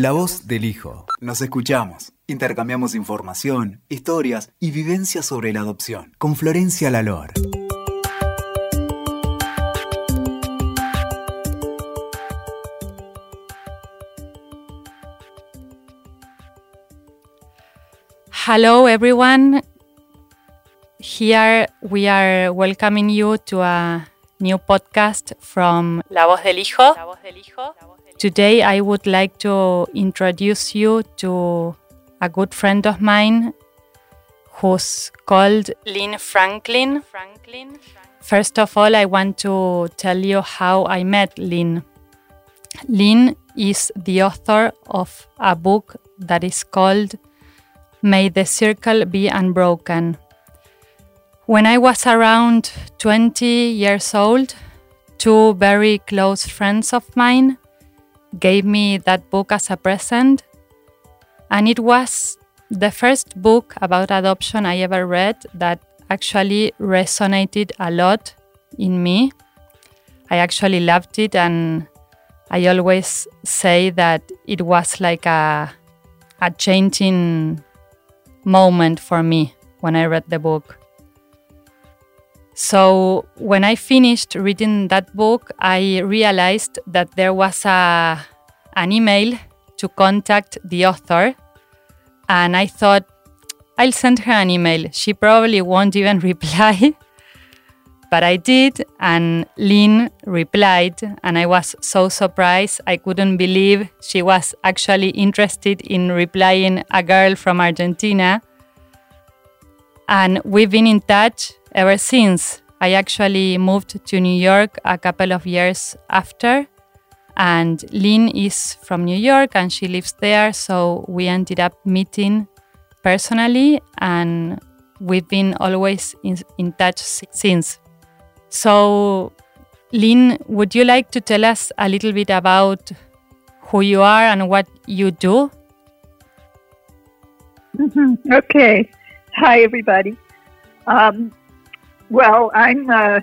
La voz del hijo. Nos escuchamos. Intercambiamos información, historias y vivencias sobre la adopción. Con Florencia Lalor. Hello, everyone. Here we are welcoming you to a new podcast from La Voz del Hijo. Today, I would like to introduce you to a good friend of mine who's called Lynn Franklin. Franklin. First of all, I want to tell you how I met Lynn. Lynn is the author of a book that is called May the Circle Be Unbroken. When I was around 20 years old, two very close friends of mine gave me that book as a present. And it was the first book about adoption I ever read that actually resonated a lot in me. I actually loved it, and I always say that it was like a, a changing moment for me when I read the book. So when I finished reading that book, I realized that there was a, an email to contact the author. And I thought, I'll send her an email. She probably won't even reply. but I did, and Lynn replied, and I was so surprised. I couldn't believe she was actually interested in replying a girl from Argentina. And we've been in touch ever since. I actually moved to New York a couple of years after, and Lynn is from New York and she lives there, so we ended up meeting personally, and we've been always in, in touch since. So, Lynn, would you like to tell us a little bit about who you are and what you do? Mm-hmm. Okay. Hi, everybody. Um, well, I'm. Uh,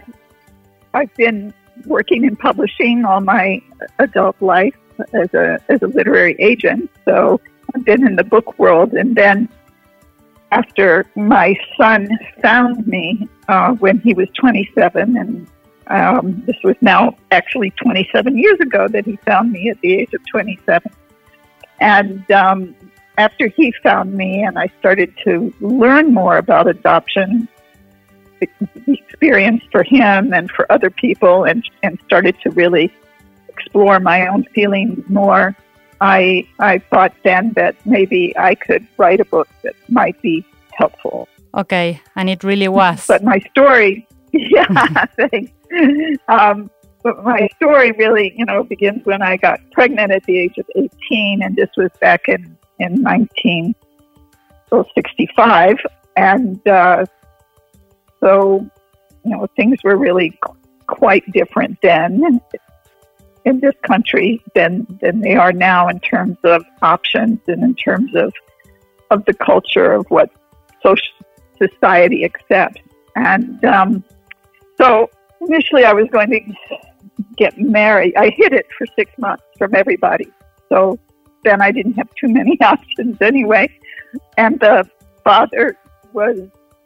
I've been working in publishing all my adult life as a as a literary agent. So I've been in the book world, and then after my son found me uh, when he was 27, and um, this was now actually 27 years ago that he found me at the age of 27, and um, after he found me and I started to learn more about adoption, experience for him and for other people and, and started to really explore my own feelings more, I, I thought then that maybe I could write a book that might be helpful. Okay, and it really was. But my story, yeah, thanks. Um, but my story really, you know, begins when I got pregnant at the age of 18, and this was back in in 1965. And uh, so, you know, things were really quite different then in this country than, than they are now in terms of options and in terms of, of the culture of what social society accepts. And um, so initially I was going to get married. I hid it for six months from everybody. So then I didn't have too many options anyway. And the father was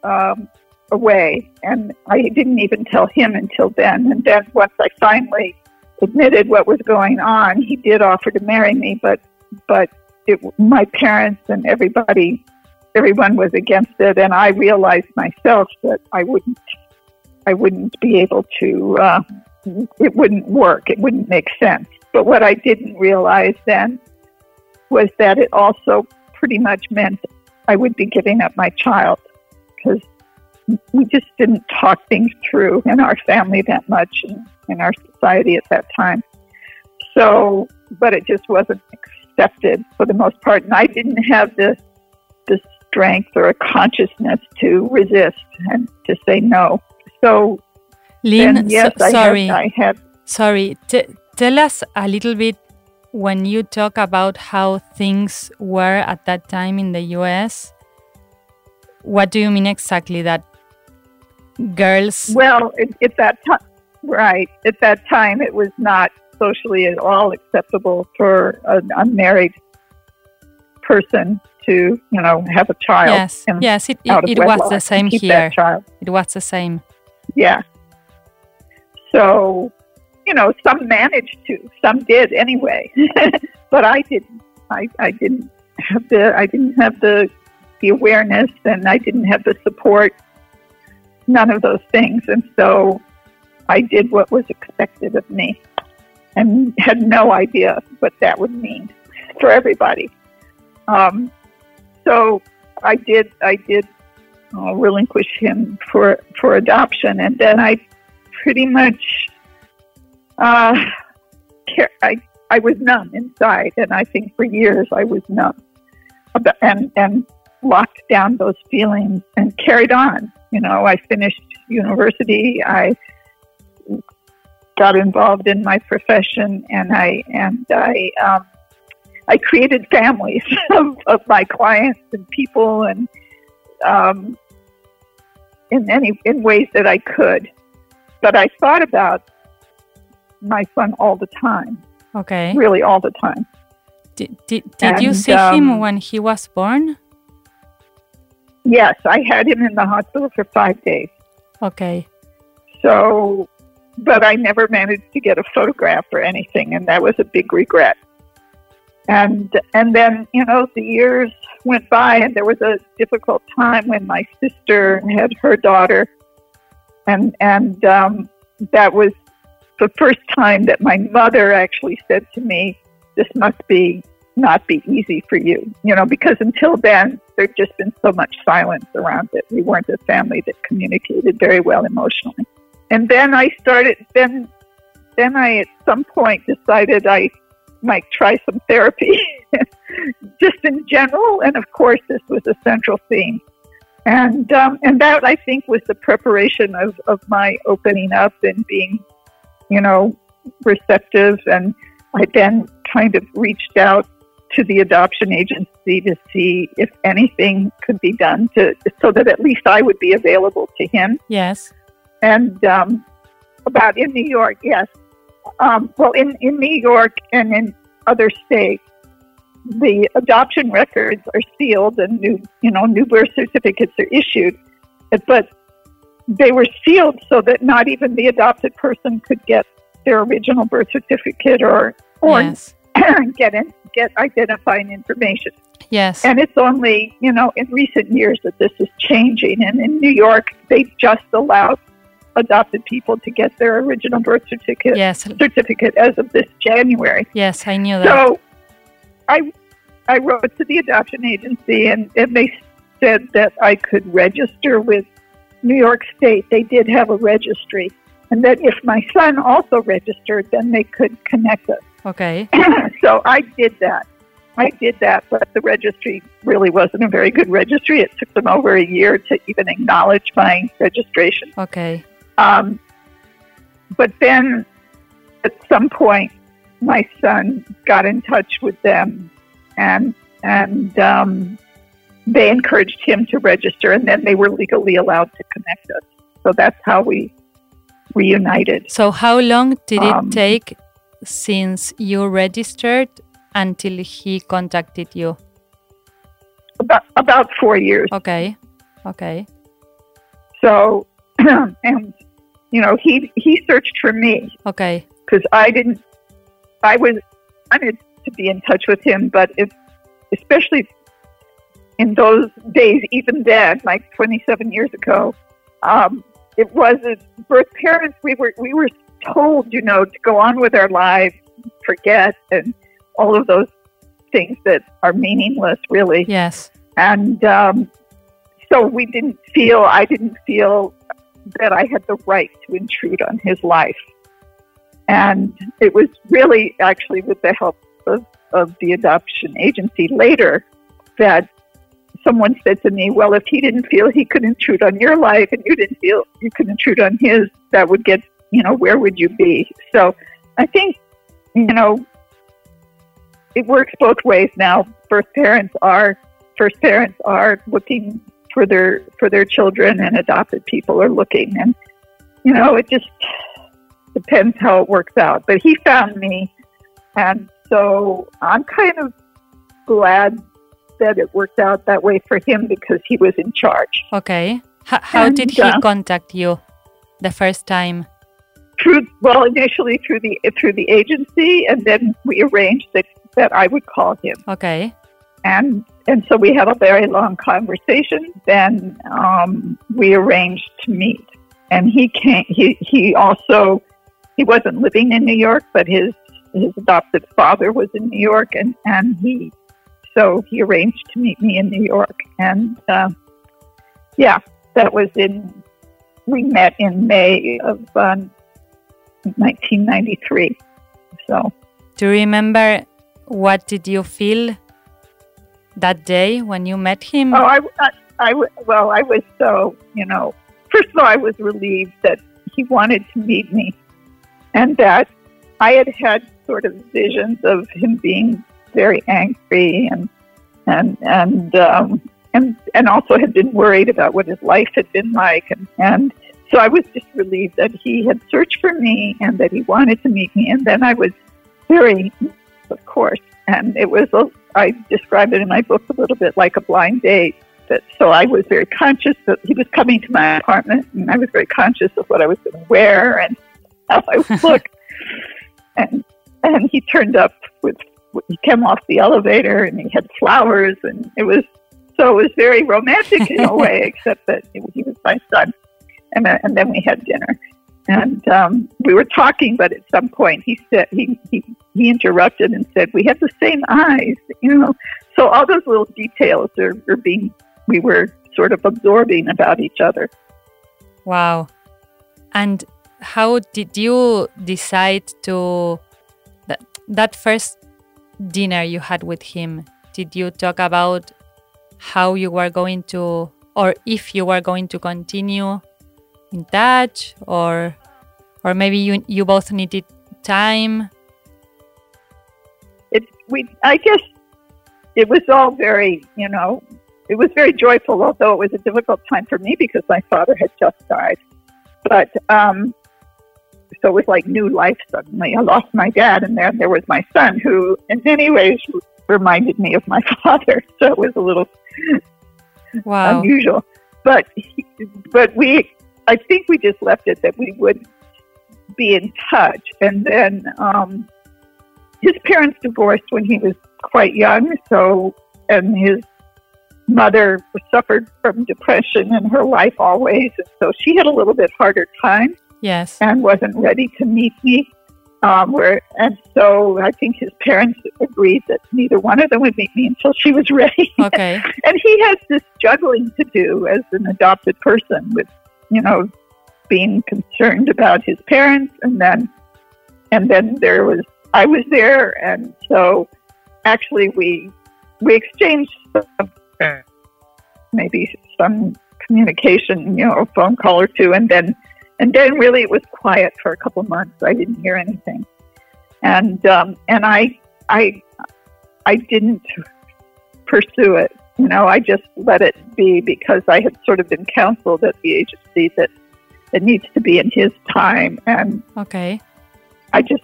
um, away, and I didn't even tell him until then. And then once I finally admitted what was going on, he did offer to marry me, but but it, my parents and everybody, everyone was against it, and I realized myself that I wouldn't, I wouldn't be able to. Uh, it wouldn't work. It wouldn't make sense. But what I didn't realize then was that it also pretty much meant I would be giving up my child because we just didn't talk things through in our family that much and in our society at that time. So, but it just wasn't accepted for the most part, and I didn't have the the strength or a consciousness to resist and to say no. So, Lynn, then, yes, so, I sorry, have, I have. Sorry, T- tell us a little bit when you talk about how things were at that time in the US, what do you mean exactly? That girls. Well, at, at that time, right, at that time, it was not socially at all acceptable for an unmarried person to, you know, have a child. Yes, and yes, it, it, it was the same here. Child. It was the same. Yeah. So, you know, some managed to, some did anyway, but I didn't. I, I didn't have the I didn't have the the awareness and I didn't have the support. None of those things, and so I did what was expected of me, and had no idea what that would mean for everybody. Um, so I did. I did uh, relinquish him for for adoption, and then I pretty much uh, care, I I was numb inside, and I think for years I was numb, and and locked down those feelings and carried on. You know, I finished university. I got involved in my profession, and I and I um, I created families of, of my clients and people, and um, in any in ways that I could. But I thought about my son all the time, Okay. really all the time. Did, did, did you And, see him um, when he was born? Yes, I had him in the hospital for five days. Okay. So, but I never managed to get a photograph or anything, and that was a big regret. And and then you know the years went by, and there was a difficult time when my sister had her daughter, and and um, that was the first time that my mother actually said to me, "This must be not be easy for you," you know, because until then there'd just been so much silence around it. We weren't a family that communicated very well emotionally. And then I started. Then then I at some point decided I might try some therapy, just in general. And of course, this was a central theme. And um, and that I think was the preparation of, of my opening up and being, you know, receptive. And I then kind of reached out to the adoption agency to see if anything could be done to so that at least I would be available to him Yes. and um, about in New York, yes. Um, well, in, in New York and in other states, the adoption records are sealed and new, you know, new birth certificates are issued, but they were sealed so that not even the adopted person could get their original birth certificate or or yes. get in, get identifying information. Yes. And it's only, you know, in recent years that this is changing. And in New York, they just allowed adopted people to get their original birth certificate yes. certificate as of this January. Yes. I knew that. So I I wrote to the adoption agency and, and they said that I could register with New York State. They did have a registry. And that if my son also registered, then they could connect us. Okay. so I did that. I did that, but the registry really wasn't a very good registry. It took them over a year to even acknowledge my registration. Okay. Um, but then at some point, my son got in touch with them, and and um, they encouraged him to register, and then they were legally allowed to connect us. So that's how we reunited. So how long did it Um, take since you registered until he contacted you? About about four years. Okay. Okay. So, and you know, he he searched for me Okay. because I didn't. I was I wanted to be in touch with him, but if, especially in those days, even then, like 27 years ago, um, it wasn't birth parents. We were we were told, you know, to go on with our lives, forget, and all of those things that are meaningless, really Yes. and um, so we didn't feel i didn't feel that i had the right to intrude on his life and it was really actually with the help of, of the adoption agency later that someone said to me well if he didn't feel he could intrude on your life and you didn't feel you could intrude on his that would get you know where would you be so i think you know it works both ways now birth parents are first parents are looking for their for their children and adopted people are looking and you know it just depends how it works out but he found me and so i'm kind of glad that it worked out that way for him because he was in charge. Okay. H- how And, did he uh, contact you the first time? Through well, initially through the through the agency, and then we arranged that that I would call him. Okay. and and so we had a very long conversation. Then um, we arranged to meet, and he came. He he also he wasn't living in New York, but his his adopted father was in New York, and and he so he arranged to meet me in New York, and uh, yeah, that was in we met in May of uh, 1993. So. Do you remember what did you feel that day when you met him? Oh, I, I, I well, I was so, you know, first of all, I was relieved that he wanted to meet me and that I had had sort of visions of him being very angry and, and, and, um, and, and also had been worried about what his life had been like. And, and so I was just relieved that he had searched for me and that he wanted to meet me. And then I was very, of course, and it was a I describe it in my book a little bit like a blind date. That so I was very conscious that he was coming to my apartment, and I was very conscious of what I was going to wear and how I would look. and and he turned up with he came off the elevator and he had flowers, and it was so it was very romantic in a way, except that he was my son. And then, and then we had dinner, and um, we were talking, but at some point he said he, he he interrupted and said we have the same eyes, you know. So all those little details are, are being we were sort of absorbing about each other. Wow. And how did you decide to that, that first dinner you had with him? Did you talk about how you were going to or if you were going to continue in touch or or maybe you you both needed time? It we I guess it was all very you know it was very joyful, although it was a difficult time for me because my father had just died. But um, so it was like new life suddenly. I lost my dad, and then there was my son, who in many ways reminded me of my father. So it was a little Wow. unusual. But he, but we, I think we just left it that we would be in touch. And then um, his parents divorced when he was quite young. So and his mother suffered from depression in her life always, and so she had a little bit harder time Yes. and wasn't ready to meet me. Um, where and so I think his parents agreed that neither one of them would meet me until she was ready. Okay. and he has this juggling to do as an adopted person with, you know, being concerned about his parents, and then and then there was I was there, and so actually we we exchanged some, maybe some communication, you know, a phone call or two, and then and then really it was quiet for a couple months. I didn't hear anything, and um, and I I I didn't pursue it. You know, I just let it be because I had sort of been counseled at the agency that it needs to be in his time, and Okay. I just,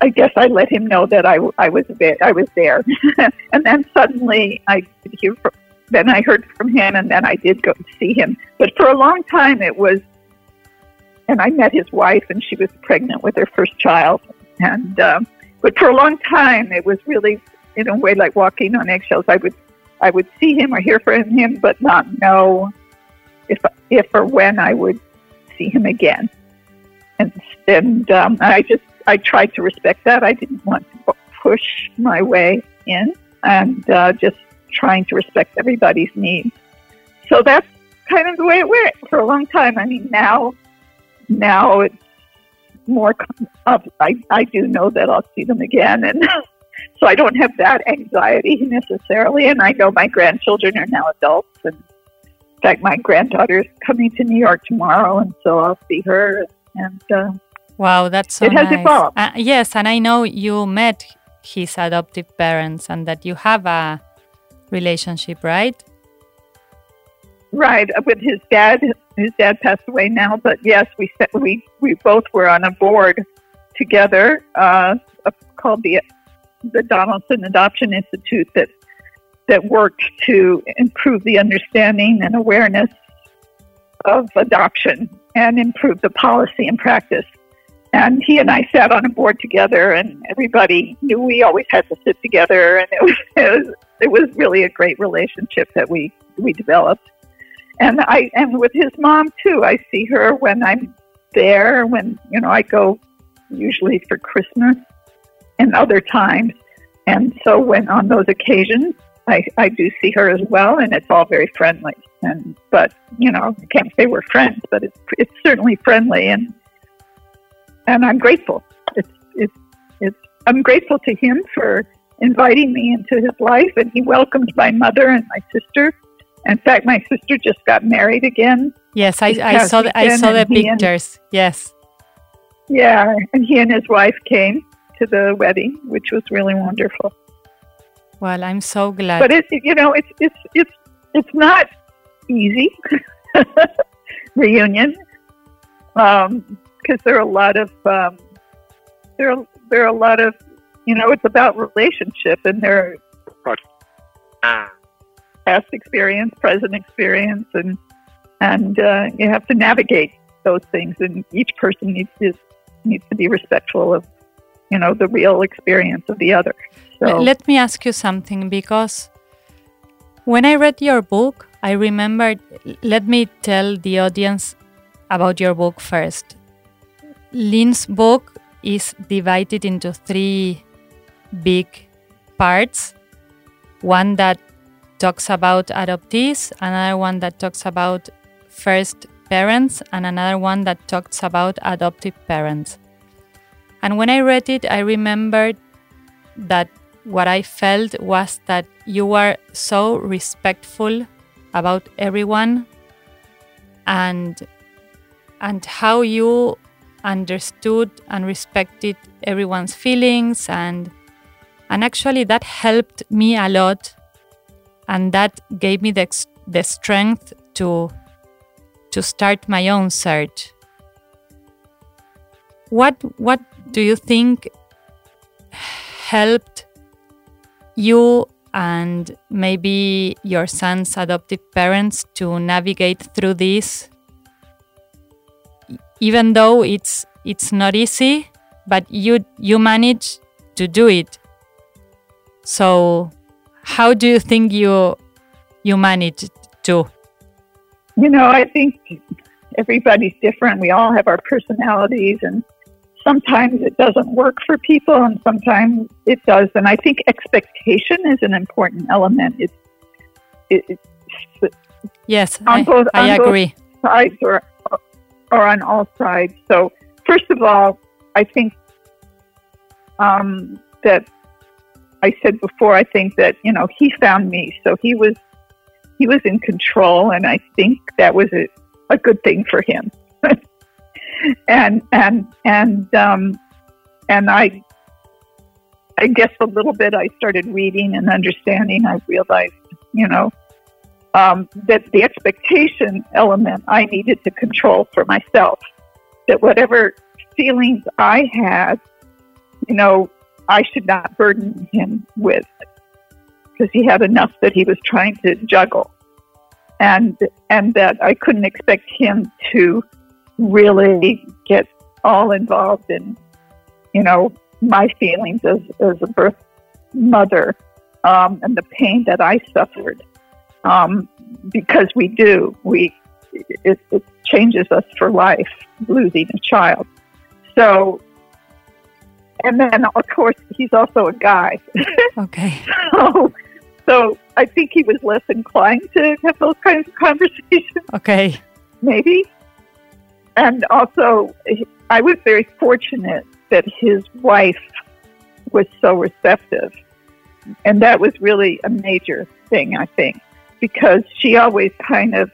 I guess I let him know that I, I was there. I was there, and then suddenly I did hear from, then I heard from him, and then I did go see him. But for a long time, it was, and I met his wife, and she was pregnant with her first child, and um, but for a long time, it was really in a way like walking on eggshells. I would, I would see him or hear from him, but not know if if or when I would see him again and and um, I just I tried to respect that. I didn't want to push my way in, and uh, just trying to respect everybody's needs. So that's kind of the way it went for a long time. I mean, now now it's more. I I do know that I'll see them again, and so I don't have that anxiety necessarily. And I know my grandchildren are now adults, and in fact, my granddaughter is coming to New York tomorrow, and so I'll see her. And uh, Wow, that's so It has nice. evolved. Uh, yes, and I know you met his adoptive parents and that you have a relationship, right? Right, with his dad. His dad passed away now, but yes, we we we both were on a board together uh, called the the Donaldson Adoption Institute that that worked to improve the understanding and awareness of adoption and improve the policy and practice. And he and I sat on a board together, and everybody knew we always had to sit together, and it was, it was it was really a great relationship that we we developed. And I and with his mom too. I see her when I'm there, when you know I go usually for Christmas and other times. And so when on those occasions, I, I do see her as well, and it's all very friendly. And but you know, I can't say we're friends, but it's it's certainly friendly, and and I'm grateful. It's it's it's I'm grateful to him for inviting me into his life, and he welcomed my mother and my sister. In fact, my sister just got married again. Yes, I, I saw the, I saw the pictures. And, yes. Yeah, and he and his wife came to the wedding, which was really wonderful. Well, I'm so glad. But it's you know it's it's it's it's not easy reunion because um, there are a lot of um, there are, there are a lot of you know it's about relationship and there are past experience, present experience, and and uh, you have to navigate those things. And each person needs to needs to be respectful of you know the real experience of the other. So let me ask you something because when I read your book, I remembered. Let me tell the audience about your book first. Lynn's book is divided into three big parts. One that talks about adoptees, another one that talks about first parents, and another one that talks about adoptive parents. And when I read it, I remembered that what I felt was that you were so respectful about everyone and and how you understood and respected everyone's feelings. And and actually that helped me a lot. And that gave me the, the strength to to start my own search. What what do you think helped you and maybe your son's adoptive parents to navigate through this? Even though it's it's not easy but you you manage to do it. So how do you think you you managed to? You know i think everybody's different. We all have our personalities and sometimes it doesn't work for people and sometimes it does. And I think expectation is an important element. It's, it, it's yes, on both, I, I on agree. Both sides or, or on all sides. So, first of all, I think um, that I said before, I think that, you know, he found me. So he was, he was in control. And I think that was a, a good thing for him. and and and um, and I I guess a little bit I started reading and understanding. I realized, you know, um, that the expectation element I needed to control for myself. That whatever feelings I had, you know, I should not burden him with because he had enough that he was trying to juggle, and and that I couldn't expect him to really get all involved in, you know, my feelings as, as a birth mother um, and the pain that I suffered. Um, because we do, we it, it changes us for life losing a child. So, and then of course he's also a guy. Okay. so, so I think he was less inclined to have those kinds of conversations. Okay. Maybe and also, I was very fortunate that his wife was so receptive. And that was really a major thing, I think, because she always kind of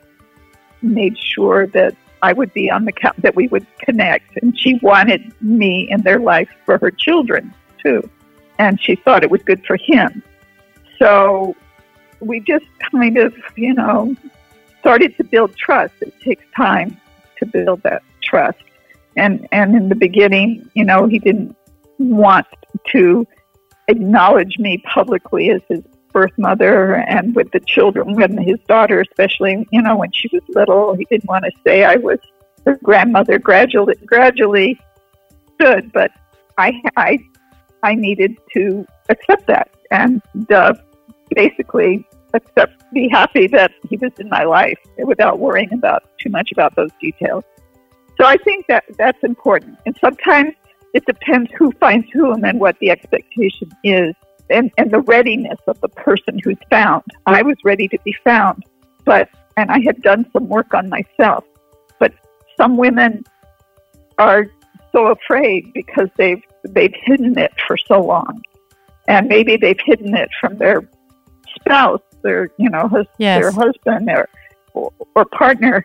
made sure that I would be on the count, that we would connect. And she wanted me in their life for her children, too. And she thought it was good for him. So we just kind of, you know, started to build trust. It takes time to build that trust. And and in the beginning, you know, he didn't want to acknowledge me publicly as his birth mother and with the children, when his daughter, especially, you know, when she was little, he didn't want to say I was her grandmother. Gradually, gradually stood, but I, I, I needed to accept that and uh, basically accept, be happy that he was in my life without worrying about too much about those details. So I think that that's important. And sometimes it depends who finds whom and what the expectation is and, and the readiness of the person who's found. I was ready to be found, but, and I had done some work on myself, but some women are so afraid because they've, they've hidden it for so long. And maybe they've hidden it from their spouse, their, you know, hus- Yes. their husband or, or, or partner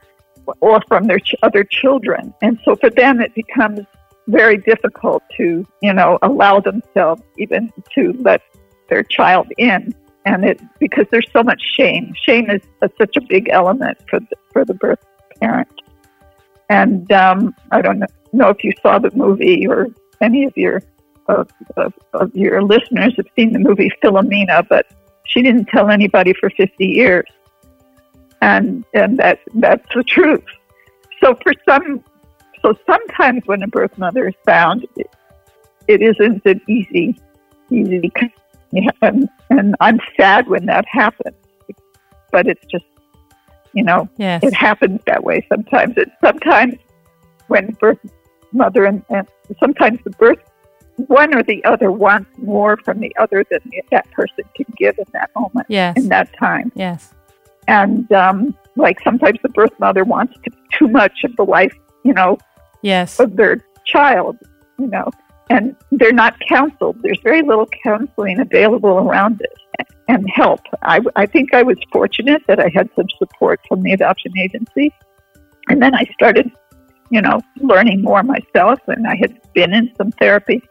or from their ch- other children. And so for them, it becomes very difficult to, you know, allow themselves even to let their child in. And it, because there's so much shame. Shame is a, such a big element for the, for the birth parent. And um, I don't know, know if you saw the movie or any of your of, of, of your listeners have seen the movie Philomena, but she didn't tell anybody for 50 years and and that that's the truth. So for some, so sometimes when a birth mother is found, it, it isn't an easy, easy, and and I'm sad when that happens, but it's just, you know, Yes. it happens that way sometimes. And sometimes when birth mother and, and sometimes the birth one or the other wants more from the other than that person can give in that moment Yes. in that time Yes. and um, like sometimes the birth mother wants to, too much of the life, you know, Yes. of their child, you know, and they're not counseled. There's very little counseling available around it and help. I, I think I was fortunate that I had some support from the adoption agency, and then I started, you know, learning more myself, and I had been in some therapy.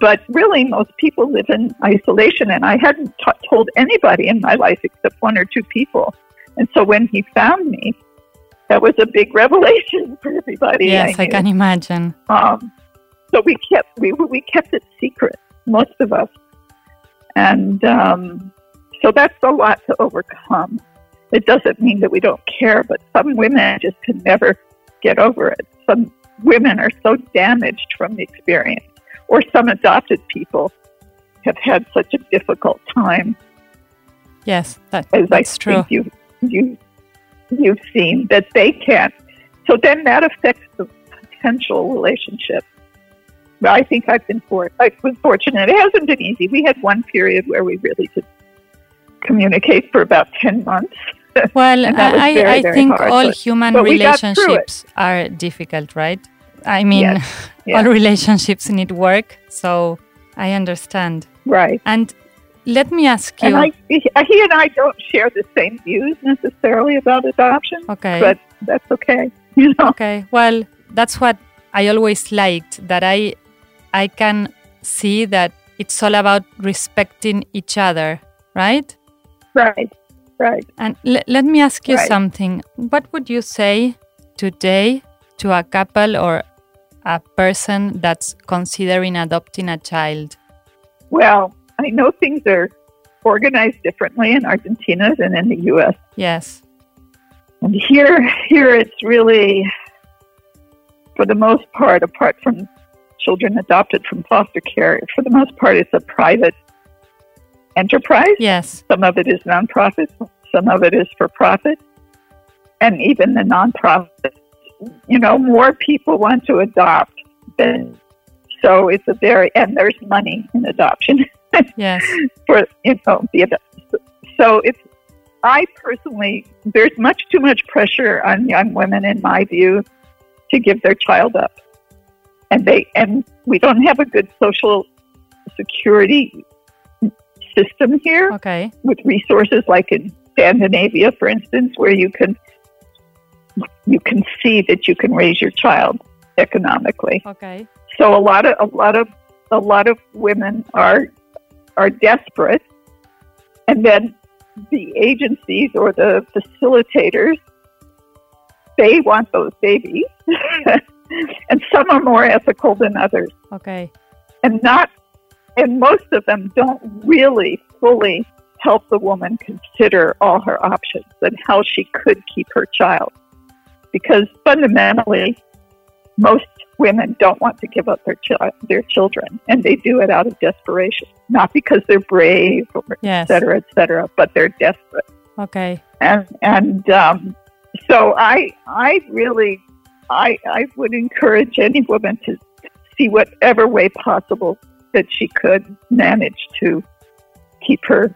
But really, most people live in isolation, and I hadn't t- told anybody in my life except one or two people. And so when he found me, that was a big revelation for everybody. Yes, I knew. can imagine. Um, so we kept we we kept it secret, most of us, and um, so that's a lot to overcome. It doesn't mean that we don't care, but some women just can never get over it. Some women are so damaged from the experience, or some adopted people have had such a difficult time, Yes, that, as that's I true. think you you you've seen that they can't. So then that affects the potential relationship. But I think I've been for I've been fortunate. It hasn't been easy. We had one period where we really did communicate for about ten months. Well, was I, very, I very think hard, all but- human but we got through it. relationships are difficult, right? I mean, Yes, yes. all relationships need work, so I understand. Right. And let me ask you. And I, he and I don't share the same views necessarily about adoption, okay. but that's okay. You know. Okay. Well, that's what I always liked that I I can see that it's all about respecting each other, right? Right. Right. And le- let me ask you Right. something. What would you say today to a couple or a person that's considering adopting a child? Well, I know things are organized differently in Argentina than in the U.S. Yes. And here, here it's really, for the most part, apart from children adopted from foster care, for the most part, it's a private enterprise. Yes. Some of it is nonprofit, some of it is for profit, and even the nonprofit. You know, more people want to adopt than so. It's a very and there's money in adoption Yes. for you know the so it's I personally there's much too much pressure on young women in my view to give their child up and they and we don't have a good social security system here Okay. with resources like in Scandinavia for instance where you can you can see that you can raise your child economically Okay. so a lot of a lot of a lot of women are are desperate, and then the agencies or the facilitators they want those babies, and some are more ethical than others, Okay. and not and most of them don't really fully help the woman consider all her options and how she could keep her child. Because fundamentally, most women don't want to give up their chi- their children, and they do it out of desperation, not because they're brave or Yes. et cetera, et cetera, but they're desperate. Okay. And and um, so I I really I I would encourage any woman to see whatever way possible that she could manage to keep her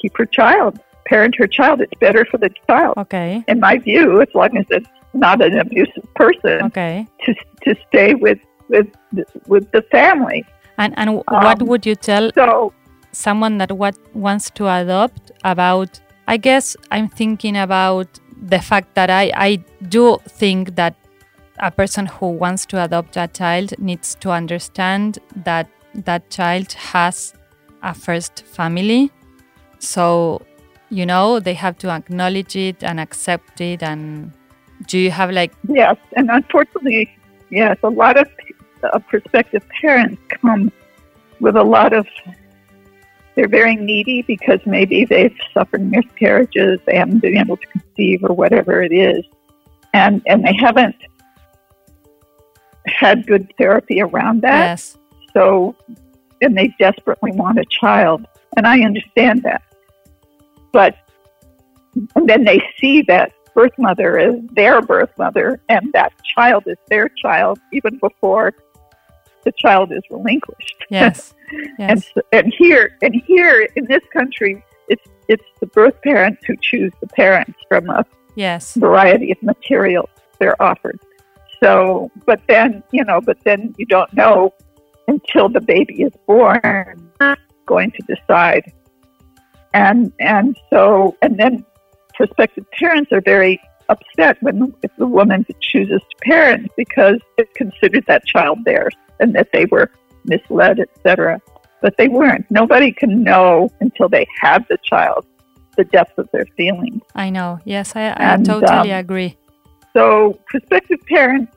keep her child, parent her child. It's better for the child, Okay. in my view, as long as it's not an abusive person Okay. to to stay with with with the family. And and what Um, would you tell So someone that what wants to adopt about i guess i'm thinking about the fact that i i do think that a person who wants to adopt a child needs to understand that that child has a first family so you know they have to acknowledge it and accept it and do you have like Yes, and unfortunately, yes, a lot of uh, prospective parents come with a lot of. They're very needy because maybe they've suffered miscarriages, they haven't been able to conceive, or whatever it is, and and they haven't had good therapy around that. yes So, and they desperately want a child, and I understand that. But and then they see that birth mother is their birth mother, and that child is their child even before the child is relinquished. yes and yes s- and here and here in this country, it's it's the birth parents who choose the parents from a yes variety of materials they're offered. So, but then, you know, but then you don't know until the baby is born going to decide. And and so and then prospective parents are very upset when if the woman chooses to parent because they considered that child theirs and that they were misled, etc. But they weren't. Nobody can know until they have the child the depth of their feelings. i know yes i, I And, totally um, agree So prospective parents,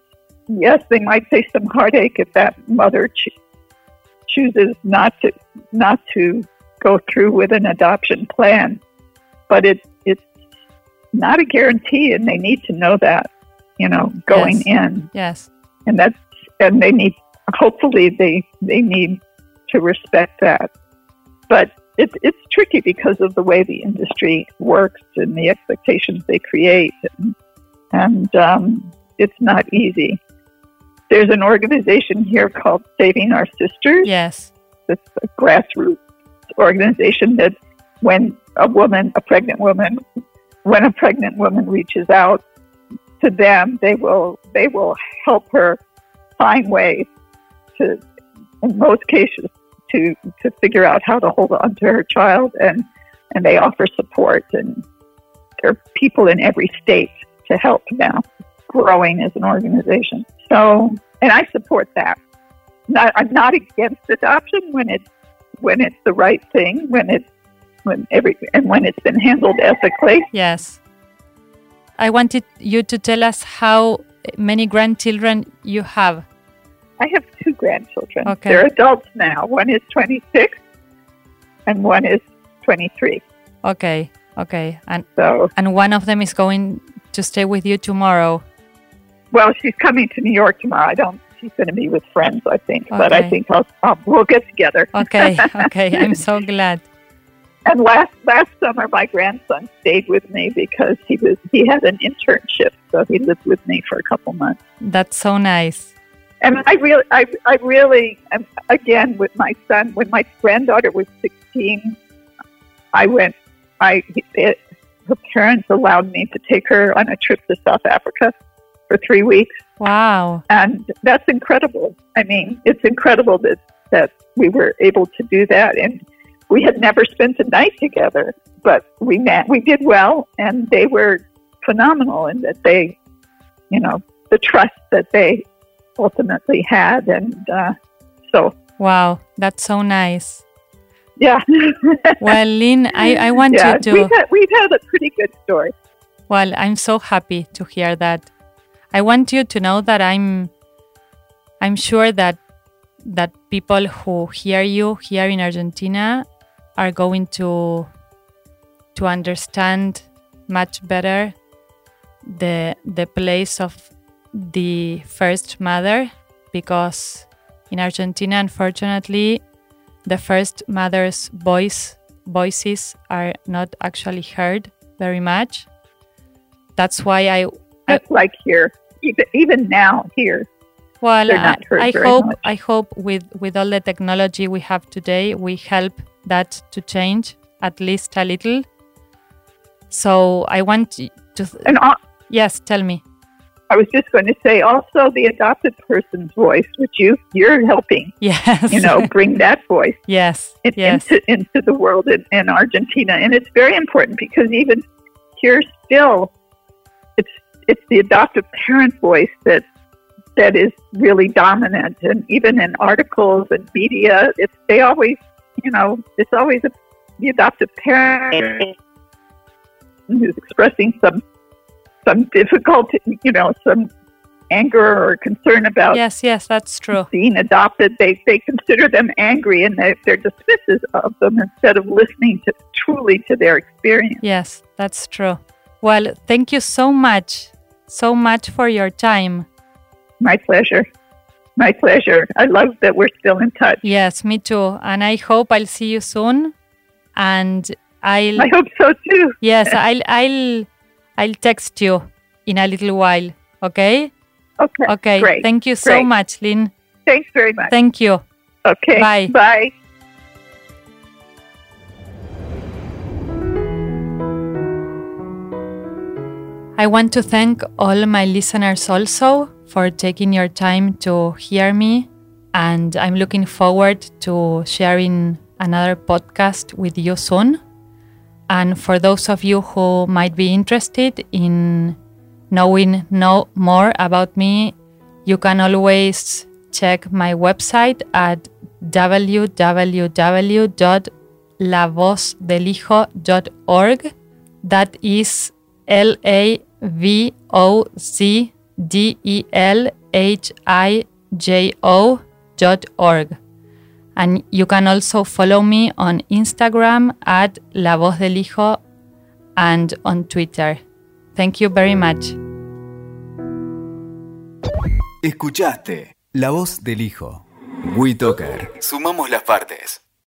yes, they might face some heartache if that mother ch- chooses not to not to go through with an adoption plan, but it it's not a guarantee, and they need to know that, you know, going Yes. in, yes and that's and they need hopefully they they need to respect that, but. It's, it's tricky because of the way the industry works and the expectations they create and, and um, it's not easy. There's an organization here called Saving Our Sisters. yes It's a grassroots organization that when a woman, a pregnant woman, when a pregnant woman reaches out to them, they will they will help her find ways to, in most cases, to to figure out how to hold on to her child, and and they offer support, and there are people in every state to help now, growing as an organization. So, and I support that. Not, I'm not against adoption when it's when it's the right thing, when it's when every and when it's been handled ethically. Yes. I wanted you to tell us how many grandchildren you have. I have two grandchildren. Okay. They're adults now. One is 26 and one is 23. Okay, okay. And So, and one of them is going to stay with you tomorrow. well, she's coming to New York tomorrow. I don't. She's going to be with friends, I think. Okay. But I think I'll, I'll we'll get together. Okay, okay. I'm so glad. And last last summer, my grandson stayed with me because he was he had an internship, so he lived with me for a couple months. That's so nice. And I really, I, I really, again, with my son, when my granddaughter was 16, I went, I, it, her parents allowed me to take her on a trip to South Africa for three weeks. Wow. And that's incredible. I mean, it's incredible that, that we were able to do that. And we had never spent a night together, but we met, we did well, and they were phenomenal in that they, you know, the trust that they ultimately had. And uh, so, Wow. That's so nice. yeah. Well, Lynn, I, I want yeah, you to. we've had, we've had a pretty good story. Well, I'm so happy to hear that. I want you to know that I'm I'm sure that that people who hear you here in Argentina are going to to understand much better the the place of the first mother because in Argentina unfortunately the first mother's voice voices are not actually heard very much that's why I, I like here, even even now here. well I, uh, heard I hope much. I hope with with all the technology we have today we help that to change at least a little. So I want to And al- yes tell me. I was just going to say also the adopted person's voice, which you you're helping, yes. you know, bring that voice yes in, yes. into into the world in, in Argentina, and it's very important because even here still, it's it's the adoptive parent voice that that is really dominant, and even in articles and media, it's they always, you know, it's always a, the adoptive parent who's expressing some some difficulty, you know, some anger or concern about yes yes that's true being adopted, they, they consider them angry and they, they're dismissive of them instead of listening to truly to their experience. yes that's true well thank you so much so much for your time My pleasure. My pleasure. I love that we're still in touch. yes me too and I hope I'll see you soon and I'll I hope so too. yes I'll I'll I'll text you in a little while okay Okay. okay Great. thank you so Great. much Lynn Thanks very much. thank you Okay. Bye. Bye. I want to thank all my listeners also for taking your time to hear me. And I'm looking forward to sharing another podcast with you soon. And for those of you who might be interested in knowing no more about me, you can always check my website at www.lavozdelhijo.org. That is L A V O Z D E L H I J O dot org. And you can also follow me on Instagram at La Voz del Hijo and on Twitter. Thank you very much. Escuchaste La Voz del Hijo. WeToker. Sumamos las partes.